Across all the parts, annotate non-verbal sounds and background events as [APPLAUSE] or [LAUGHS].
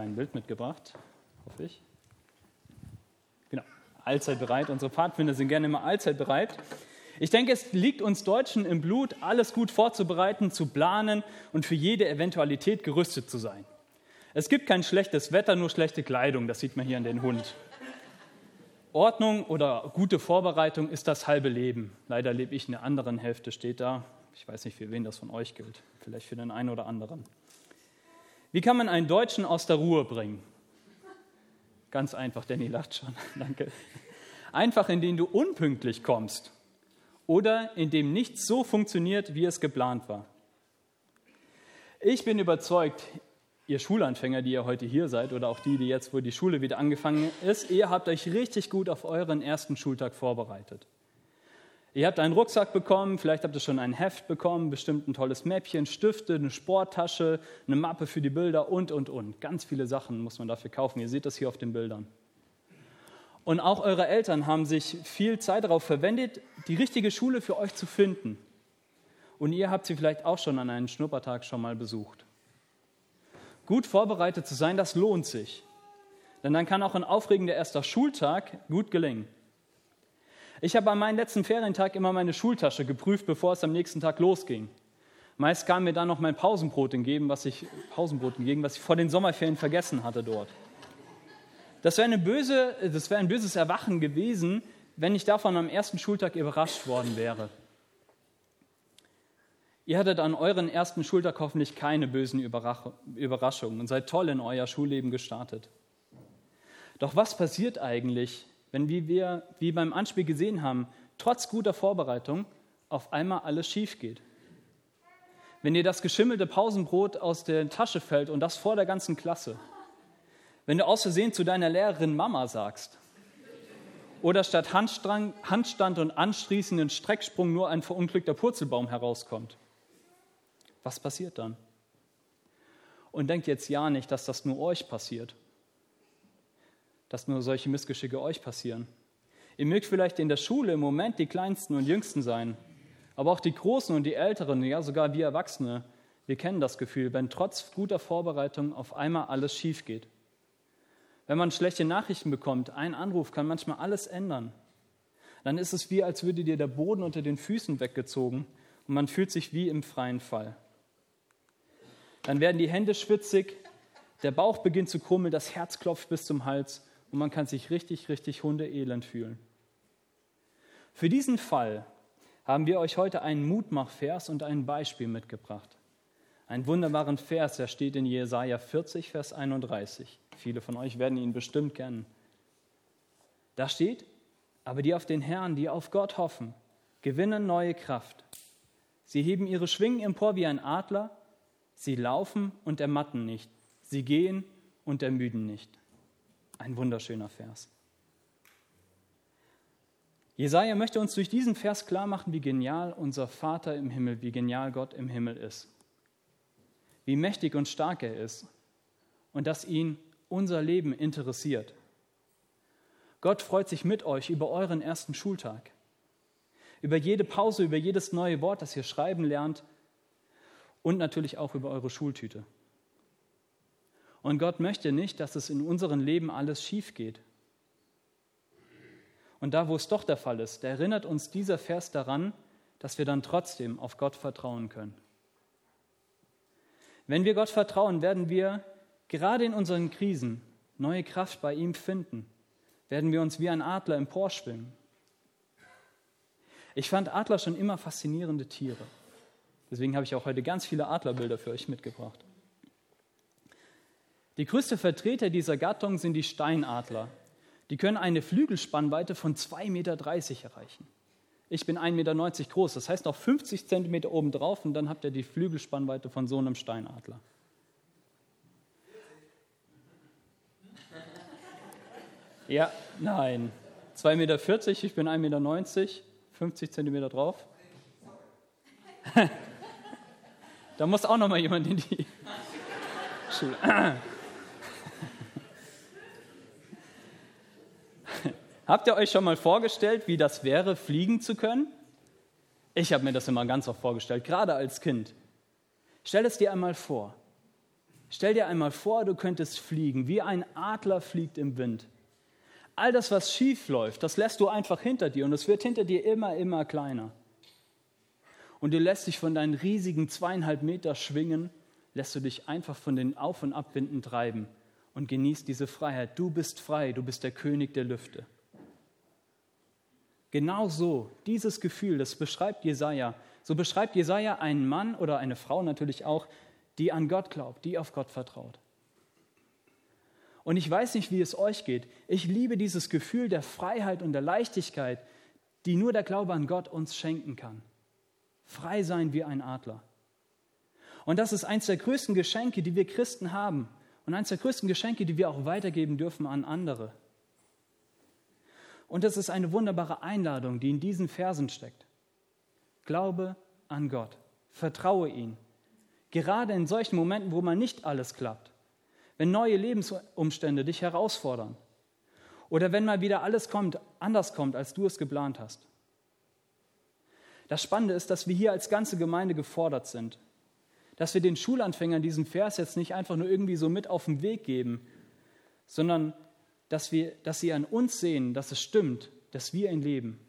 ein Bild mitgebracht, hoffe ich. Genau, allzeit bereit. Unsere Pfadfinder sind gerne immer allzeit bereit. Ich denke, es liegt uns Deutschen im Blut, alles gut vorzubereiten, zu planen und für jede Eventualität gerüstet zu sein. Es gibt kein schlechtes Wetter, nur schlechte Kleidung, das sieht man hier an den Hund. Ordnung oder gute Vorbereitung ist das halbe Leben. Leider lebe ich in der anderen Hälfte, steht da. Ich weiß nicht, für wen das von euch gilt. Vielleicht für den einen oder anderen. Wie kann man einen Deutschen aus der Ruhe bringen? Ganz einfach, Danny lacht schon. [LAUGHS] Danke. Einfach, indem du unpünktlich kommst oder indem nichts so funktioniert, wie es geplant war. Ich bin überzeugt, ihr Schulanfänger, die ihr heute hier seid oder auch die, die jetzt, wo die Schule wieder angefangen ist, ihr habt euch richtig gut auf euren ersten Schultag vorbereitet. Ihr habt einen Rucksack bekommen, vielleicht habt ihr schon ein Heft bekommen, bestimmt ein tolles Mäppchen, Stifte, eine Sporttasche, eine Mappe für die Bilder und, und, und. Ganz viele Sachen muss man dafür kaufen. Ihr seht das hier auf den Bildern. Und auch eure Eltern haben sich viel Zeit darauf verwendet, die richtige Schule für euch zu finden. Und ihr habt sie vielleicht auch schon an einem Schnuppertag schon mal besucht. Gut vorbereitet zu sein, das lohnt sich. Denn dann kann auch ein aufregender erster Schultag gut gelingen. Ich habe an meinem letzten Ferientag immer meine Schultasche geprüft, bevor es am nächsten Tag losging. Meist kam mir dann noch mein Pausenbrot entgegen, was ich, Pausenbrot entgegen, was ich vor den Sommerferien vergessen hatte dort. Das wäre, böse, das wäre ein böses Erwachen gewesen, wenn ich davon am ersten Schultag überrascht worden wäre. Ihr hattet an euren ersten Schultag hoffentlich keine bösen Überraschungen und seid toll in euer Schulleben gestartet. Doch was passiert eigentlich, wenn, wie wir wie beim Anspiel gesehen haben, trotz guter Vorbereitung auf einmal alles schief geht. Wenn dir das geschimmelte Pausenbrot aus der Tasche fällt und das vor der ganzen Klasse. Wenn du aus Versehen zu deiner Lehrerin Mama sagst. Oder statt Handstand und anschließenden Strecksprung nur ein verunglückter Purzelbaum herauskommt. Was passiert dann? Und denkt jetzt ja nicht, dass das nur euch passiert dass nur solche Missgeschicke euch passieren. Ihr mögt vielleicht in der Schule im Moment die Kleinsten und Jüngsten sein, aber auch die Großen und die Älteren, ja sogar wir Erwachsene, wir kennen das Gefühl, wenn trotz guter Vorbereitung auf einmal alles schief geht. Wenn man schlechte Nachrichten bekommt, ein Anruf kann manchmal alles ändern. Dann ist es wie, als würde dir der Boden unter den Füßen weggezogen und man fühlt sich wie im freien Fall. Dann werden die Hände schwitzig, der Bauch beginnt zu krummeln, das Herz klopft bis zum Hals und man kann sich richtig, richtig hundeelend fühlen. Für diesen Fall haben wir euch heute einen Mutmachvers und ein Beispiel mitgebracht. Einen wunderbaren Vers, der steht in Jesaja 40, Vers 31. Viele von euch werden ihn bestimmt kennen. Da steht, aber die auf den Herrn, die auf Gott hoffen, gewinnen neue Kraft. Sie heben ihre Schwingen empor wie ein Adler, sie laufen und ermatten nicht, sie gehen und ermüden nicht. Ein wunderschöner Vers. Jesaja möchte uns durch diesen Vers klar machen, wie genial unser Vater im Himmel, wie genial Gott im Himmel ist. Wie mächtig und stark er ist und dass ihn unser Leben interessiert. Gott freut sich mit euch über euren ersten Schultag, über jede Pause, über jedes neue Wort, das ihr schreiben lernt und natürlich auch über eure Schultüte. Und Gott möchte nicht, dass es in unserem Leben alles schief geht. Und da, wo es doch der Fall ist, erinnert uns dieser Vers daran, dass wir dann trotzdem auf Gott vertrauen können. Wenn wir Gott vertrauen, werden wir gerade in unseren Krisen neue Kraft bei ihm finden, werden wir uns wie ein Adler emporschwimmen. Ich fand Adler schon immer faszinierende Tiere. Deswegen habe ich auch heute ganz viele Adlerbilder für euch mitgebracht. Die größte Vertreter dieser Gattung sind die Steinadler. Die können eine Flügelspannweite von 2,30 Meter erreichen. Ich bin 1,90 Meter groß, das heißt noch 50 Zentimeter oben drauf und dann habt ihr die Flügelspannweite von so einem Steinadler. Ja, nein. 2,40 Meter, ich bin 1,90 Meter, 50 Zentimeter drauf. [LAUGHS] da muss auch noch mal jemand in die [LAUGHS] Schule. Habt ihr euch schon mal vorgestellt, wie das wäre, fliegen zu können? Ich habe mir das immer ganz oft vorgestellt, gerade als Kind. Stell es dir einmal vor. Stell dir einmal vor, du könntest fliegen, wie ein Adler fliegt im Wind. All das, was schief läuft, das lässt du einfach hinter dir und es wird hinter dir immer, immer kleiner. Und du lässt dich von deinen riesigen zweieinhalb Meter Schwingen, lässt du dich einfach von den Auf- und Abwinden treiben und genießt diese Freiheit. Du bist frei, du bist der König der Lüfte. Genau so, dieses Gefühl, das beschreibt Jesaja. So beschreibt Jesaja einen Mann oder eine Frau natürlich auch, die an Gott glaubt, die auf Gott vertraut. Und ich weiß nicht, wie es euch geht. Ich liebe dieses Gefühl der Freiheit und der Leichtigkeit, die nur der Glaube an Gott uns schenken kann. Frei sein wie ein Adler. Und das ist eines der größten Geschenke, die wir Christen haben. Und eines der größten Geschenke, die wir auch weitergeben dürfen an andere. Und das ist eine wunderbare Einladung, die in diesen Versen steckt. Glaube an Gott. Vertraue ihm. Gerade in solchen Momenten, wo man nicht alles klappt wenn neue Lebensumstände dich herausfordern oder wenn mal wieder alles kommt, anders kommt, als du es geplant hast. Das Spannende ist, dass wir hier als ganze Gemeinde gefordert sind, dass wir den Schulanfängern diesen Vers jetzt nicht einfach nur irgendwie so mit auf den Weg geben, sondern dass, wir, dass sie an uns sehen, dass es stimmt, dass wir ihn leben,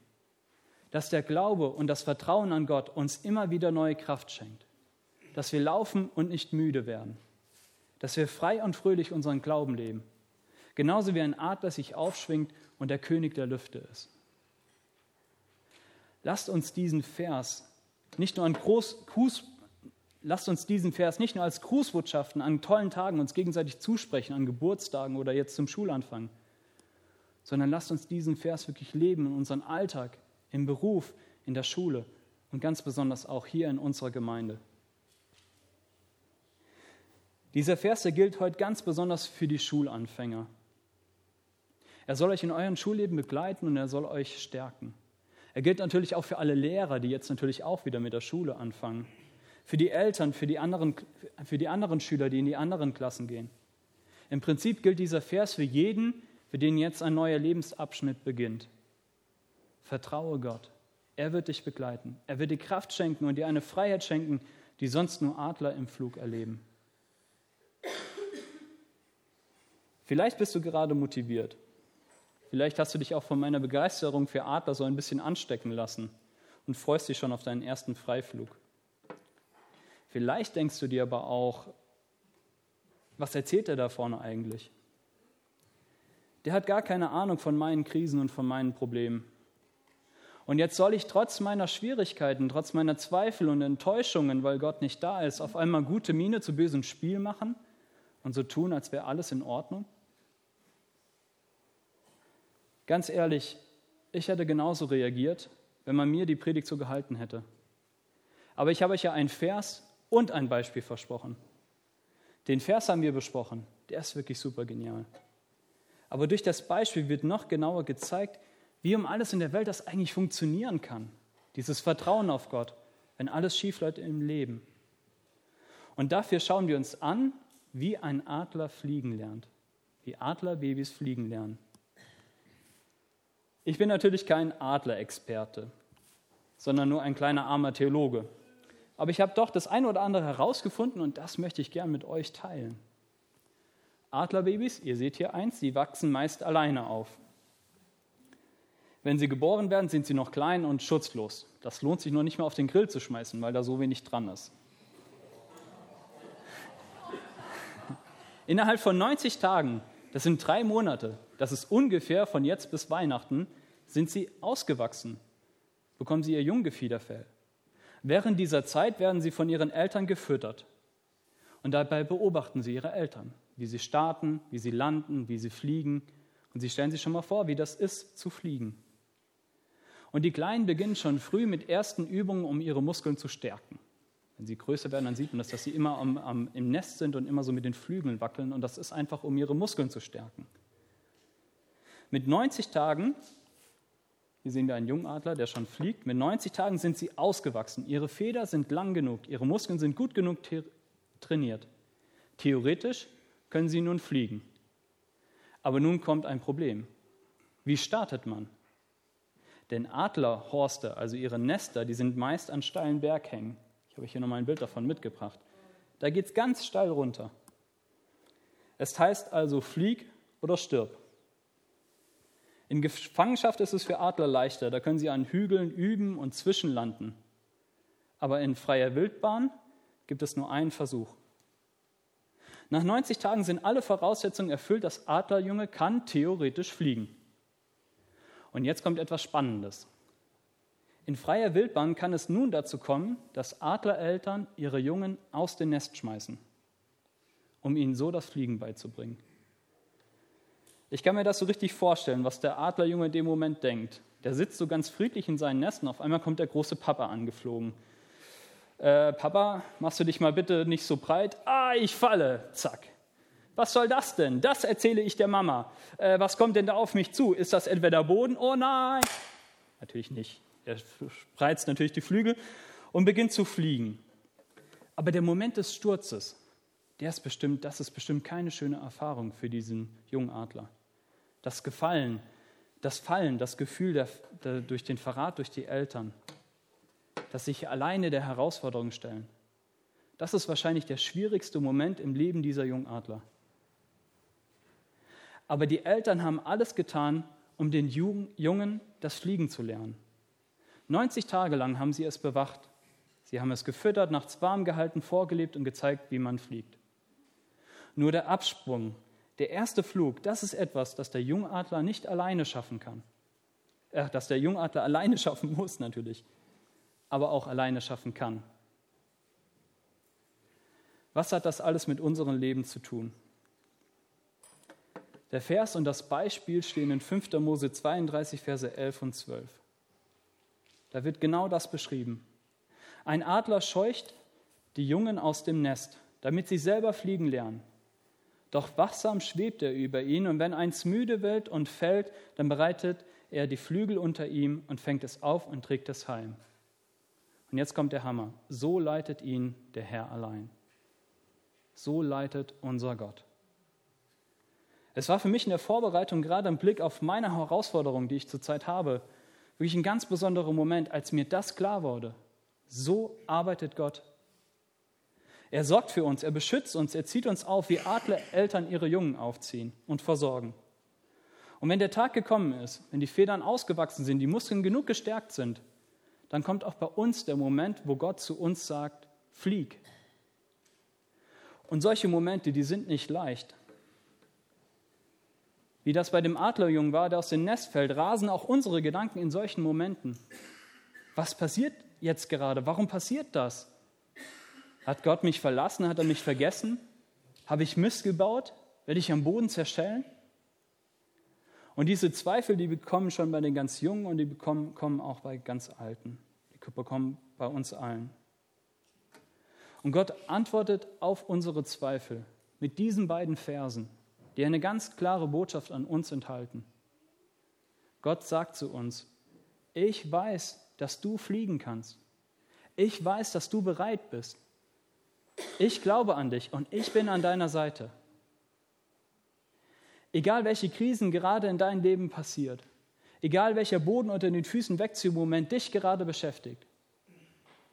dass der Glaube und das Vertrauen an Gott uns immer wieder neue Kraft schenkt, dass wir laufen und nicht müde werden dass wir frei und fröhlich unseren Glauben leben. Genauso wie ein Adler sich aufschwingt und der König der Lüfte ist. Lasst uns diesen Vers nicht nur an Groß, Gruß, lasst uns diesen Vers nicht nur als Grußbotschaften an tollen Tagen uns gegenseitig zusprechen, an Geburtstagen oder jetzt zum Schulanfang, sondern lasst uns diesen Vers wirklich leben in unserem Alltag, im Beruf, in der Schule und ganz besonders auch hier in unserer Gemeinde. Dieser Vers, der gilt heute ganz besonders für die Schulanfänger. Er soll euch in eurem Schulleben begleiten und er soll euch stärken. Er gilt natürlich auch für alle Lehrer, die jetzt natürlich auch wieder mit der Schule anfangen. Für die Eltern, für die anderen, für die anderen Schüler, die in die anderen Klassen gehen. Im Prinzip gilt dieser Vers für jeden, für den jetzt ein neuer Lebensabschnitt beginnt. Vertraue Gott. Er wird dich begleiten. Er wird dir Kraft schenken und dir eine Freiheit schenken, die sonst nur Adler im Flug erleben. Vielleicht bist du gerade motiviert. Vielleicht hast du dich auch von meiner Begeisterung für Adler so ein bisschen anstecken lassen und freust dich schon auf deinen ersten Freiflug. Vielleicht denkst du dir aber auch, was erzählt er da vorne eigentlich? Der hat gar keine Ahnung von meinen Krisen und von meinen Problemen. Und jetzt soll ich trotz meiner Schwierigkeiten, trotz meiner Zweifel und Enttäuschungen, weil Gott nicht da ist, auf einmal gute Miene zu bösem Spiel machen und so tun, als wäre alles in Ordnung? Ganz ehrlich, ich hätte genauso reagiert, wenn man mir die Predigt so gehalten hätte. Aber ich habe euch ja einen Vers und ein Beispiel versprochen. Den Vers haben wir besprochen, der ist wirklich super genial. Aber durch das Beispiel wird noch genauer gezeigt, wie um alles in der Welt das eigentlich funktionieren kann. Dieses Vertrauen auf Gott, wenn alles schief läuft im Leben. Und dafür schauen wir uns an, wie ein Adler fliegen lernt. Wie Adlerbabys fliegen lernen. Ich bin natürlich kein Adlerexperte, sondern nur ein kleiner armer Theologe. Aber ich habe doch das eine oder andere herausgefunden und das möchte ich gern mit euch teilen. Adlerbabys, ihr seht hier eins, sie wachsen meist alleine auf. Wenn sie geboren werden, sind sie noch klein und schutzlos. Das lohnt sich nur nicht mehr auf den Grill zu schmeißen, weil da so wenig dran ist. Innerhalb von 90 Tagen, das sind drei Monate, das ist ungefähr von jetzt bis Weihnachten, sind sie ausgewachsen, bekommen sie ihr Junggefiederfell. Während dieser Zeit werden sie von ihren Eltern gefüttert. Und dabei beobachten sie ihre Eltern, wie sie starten, wie sie landen, wie sie fliegen. Und sie stellen sich schon mal vor, wie das ist, zu fliegen. Und die Kleinen beginnen schon früh mit ersten Übungen, um ihre Muskeln zu stärken. Wenn sie größer werden, dann sieht man das, dass sie immer am, am, im Nest sind und immer so mit den Flügeln wackeln. Und das ist einfach, um ihre Muskeln zu stärken. Mit 90 Tagen, hier sehen wir einen Jungadler, der schon fliegt, mit 90 Tagen sind sie ausgewachsen. Ihre Feder sind lang genug, ihre Muskeln sind gut genug trainiert. Theoretisch können sie nun fliegen. Aber nun kommt ein Problem. Wie startet man? Denn Adlerhorste, also ihre Nester, die sind meist an steilen Berghängen. Ich habe hier nochmal ein Bild davon mitgebracht. Da geht es ganz steil runter. Es heißt also, flieg oder stirb. In Gefangenschaft ist es für Adler leichter, da können sie an Hügeln üben und zwischenlanden. Aber in freier Wildbahn gibt es nur einen Versuch. Nach 90 Tagen sind alle Voraussetzungen erfüllt, das Adlerjunge kann theoretisch fliegen. Und jetzt kommt etwas Spannendes. In freier Wildbahn kann es nun dazu kommen, dass Adlereltern ihre Jungen aus dem Nest schmeißen, um ihnen so das Fliegen beizubringen. Ich kann mir das so richtig vorstellen, was der Adlerjunge in dem Moment denkt. Der sitzt so ganz friedlich in seinen Nesten, auf einmal kommt der große Papa angeflogen. Äh, Papa, machst du dich mal bitte nicht so breit? Ah, ich falle. Zack. Was soll das denn? Das erzähle ich der Mama. Äh, was kommt denn da auf mich zu? Ist das entweder Boden? Oh nein. Natürlich nicht. Er spreizt natürlich die Flügel und beginnt zu fliegen. Aber der Moment des Sturzes, der ist bestimmt, das ist bestimmt keine schöne Erfahrung für diesen jungen Adler. Das Gefallen, das Fallen, das Gefühl der, der, durch den Verrat durch die Eltern, das sich alleine der Herausforderung stellen, das ist wahrscheinlich der schwierigste Moment im Leben dieser Jungadler. Aber die Eltern haben alles getan, um den Jungen das Fliegen zu lernen. 90 Tage lang haben sie es bewacht. Sie haben es gefüttert, nachts warm gehalten, vorgelebt und gezeigt, wie man fliegt. Nur der Absprung, der erste Flug, das ist etwas, das der Jungadler nicht alleine schaffen kann. Äh, das der Jungadler [LAUGHS] alleine schaffen muss natürlich, aber auch alleine schaffen kann. Was hat das alles mit unserem Leben zu tun? Der Vers und das Beispiel stehen in 5. Mose 32, Verse 11 und 12. Da wird genau das beschrieben. Ein Adler scheucht die Jungen aus dem Nest, damit sie selber fliegen lernen. Doch wachsam schwebt er über ihn, und wenn eins müde wird und fällt, dann bereitet er die Flügel unter ihm und fängt es auf und trägt es heim. Und jetzt kommt der Hammer. So leitet ihn der Herr allein. So leitet unser Gott. Es war für mich in der Vorbereitung, gerade im Blick auf meine Herausforderung, die ich zurzeit habe, wirklich ein ganz besonderer Moment, als mir das klar wurde. So arbeitet Gott. Er sorgt für uns, er beschützt uns, er zieht uns auf, wie Adler Eltern ihre Jungen aufziehen und versorgen. Und wenn der Tag gekommen ist, wenn die Federn ausgewachsen sind, die Muskeln genug gestärkt sind, dann kommt auch bei uns der Moment, wo Gott zu uns sagt, flieg. Und solche Momente, die sind nicht leicht. Wie das bei dem Adlerjungen war, der aus dem Nest fällt, rasen auch unsere Gedanken in solchen Momenten. Was passiert jetzt gerade? Warum passiert das? Hat Gott mich verlassen? Hat er mich vergessen? Habe ich Mist gebaut? Werde ich am Boden zerstellen? Und diese Zweifel, die bekommen schon bei den ganz Jungen und die bekommen, kommen auch bei ganz Alten. Die bekommen bei uns allen. Und Gott antwortet auf unsere Zweifel mit diesen beiden Versen die eine ganz klare Botschaft an uns enthalten. Gott sagt zu uns, ich weiß, dass du fliegen kannst. Ich weiß, dass du bereit bist. Ich glaube an dich und ich bin an deiner Seite. Egal welche Krisen gerade in deinem Leben passiert, egal welcher Boden unter den Füßen wegzieht im Moment dich gerade beschäftigt,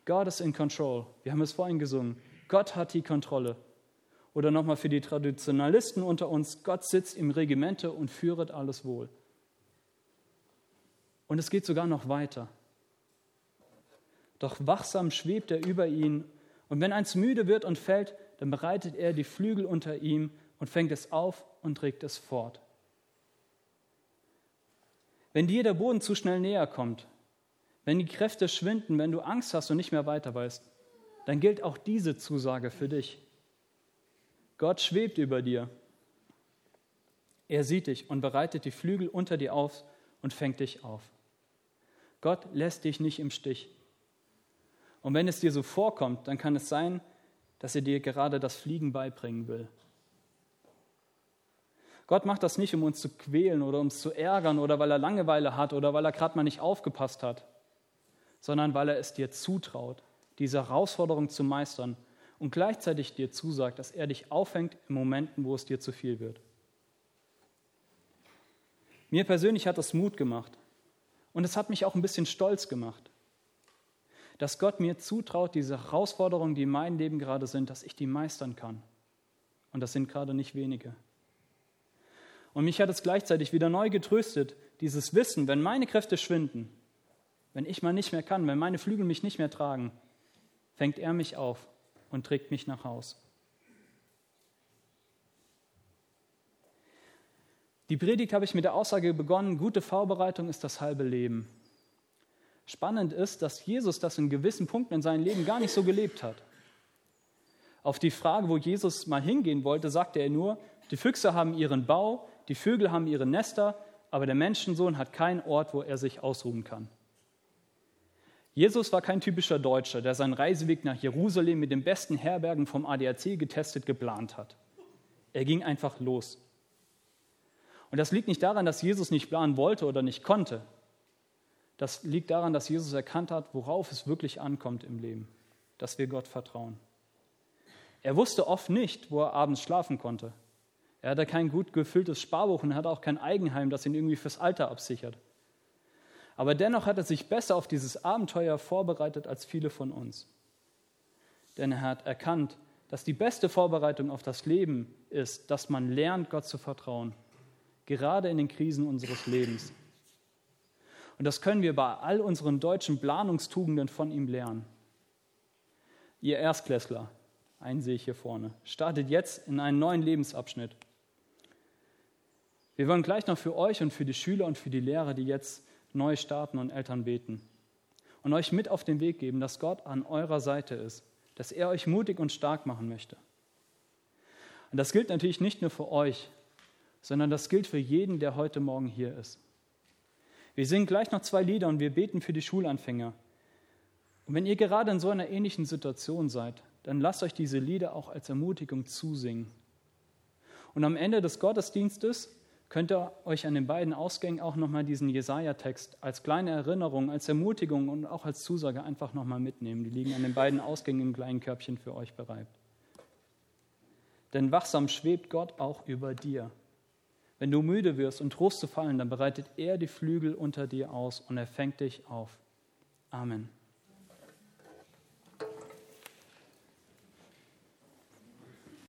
God is in control. Wir haben es vorhin gesungen. Gott hat die Kontrolle. Oder nochmal für die Traditionalisten unter uns, Gott sitzt im Regimente und führet alles wohl. Und es geht sogar noch weiter. Doch wachsam schwebt er über ihn, und wenn eins müde wird und fällt, dann bereitet er die Flügel unter ihm und fängt es auf und trägt es fort. Wenn dir der Boden zu schnell näher kommt, wenn die Kräfte schwinden, wenn du Angst hast und nicht mehr weiter weißt, dann gilt auch diese Zusage für dich. Gott schwebt über dir. Er sieht dich und bereitet die Flügel unter dir auf und fängt dich auf. Gott lässt dich nicht im Stich. Und wenn es dir so vorkommt, dann kann es sein, dass er dir gerade das Fliegen beibringen will. Gott macht das nicht, um uns zu quälen oder uns zu ärgern oder weil er Langeweile hat oder weil er gerade mal nicht aufgepasst hat, sondern weil er es dir zutraut, diese Herausforderung zu meistern und gleichzeitig dir zusagt, dass er dich aufhängt in Momenten, wo es dir zu viel wird. Mir persönlich hat das Mut gemacht und es hat mich auch ein bisschen stolz gemacht, dass Gott mir zutraut, diese Herausforderungen, die in meinem Leben gerade sind, dass ich die meistern kann. Und das sind gerade nicht wenige. Und mich hat es gleichzeitig wieder neu getröstet, dieses Wissen, wenn meine Kräfte schwinden, wenn ich mal nicht mehr kann, wenn meine Flügel mich nicht mehr tragen, fängt er mich auf und trägt mich nach Haus. Die Predigt habe ich mit der Aussage begonnen, gute Vorbereitung ist das halbe Leben. Spannend ist, dass Jesus das in gewissen Punkten in seinem Leben gar nicht so gelebt hat. Auf die Frage, wo Jesus mal hingehen wollte, sagte er nur, die Füchse haben ihren Bau, die Vögel haben ihre Nester, aber der Menschensohn hat keinen Ort, wo er sich ausruhen kann. Jesus war kein typischer Deutscher, der seinen Reiseweg nach Jerusalem mit den besten Herbergen vom ADAC getestet geplant hat. Er ging einfach los. Und das liegt nicht daran, dass Jesus nicht planen wollte oder nicht konnte. Das liegt daran, dass Jesus erkannt hat, worauf es wirklich ankommt im Leben, dass wir Gott vertrauen. Er wusste oft nicht, wo er abends schlafen konnte. Er hatte kein gut gefülltes Sparbuch und hatte auch kein Eigenheim, das ihn irgendwie fürs Alter absichert. Aber dennoch hat er sich besser auf dieses Abenteuer vorbereitet als viele von uns. Denn er hat erkannt, dass die beste Vorbereitung auf das Leben ist, dass man lernt, Gott zu vertrauen gerade in den Krisen unseres Lebens. Und das können wir bei all unseren deutschen Planungstugenden von ihm lernen. Ihr Erstklässler, einen sehe ich hier vorne, startet jetzt in einen neuen Lebensabschnitt. Wir wollen gleich noch für euch und für die Schüler und für die Lehrer, die jetzt neu starten und Eltern beten. Und euch mit auf den Weg geben, dass Gott an eurer Seite ist, dass er euch mutig und stark machen möchte. Und das gilt natürlich nicht nur für euch, sondern das gilt für jeden, der heute Morgen hier ist. Wir singen gleich noch zwei Lieder und wir beten für die Schulanfänger. Und wenn ihr gerade in so einer ähnlichen Situation seid, dann lasst euch diese Lieder auch als Ermutigung zusingen. Und am Ende des Gottesdienstes könnt ihr euch an den beiden Ausgängen auch nochmal diesen Jesaja-Text als kleine Erinnerung, als Ermutigung und auch als Zusage einfach nochmal mitnehmen. Die liegen an den beiden Ausgängen im kleinen Körbchen für euch bereit. Denn wachsam schwebt Gott auch über dir. Wenn du müde wirst und Trost zu fallen, dann bereitet er die Flügel unter dir aus und er fängt dich auf. Amen.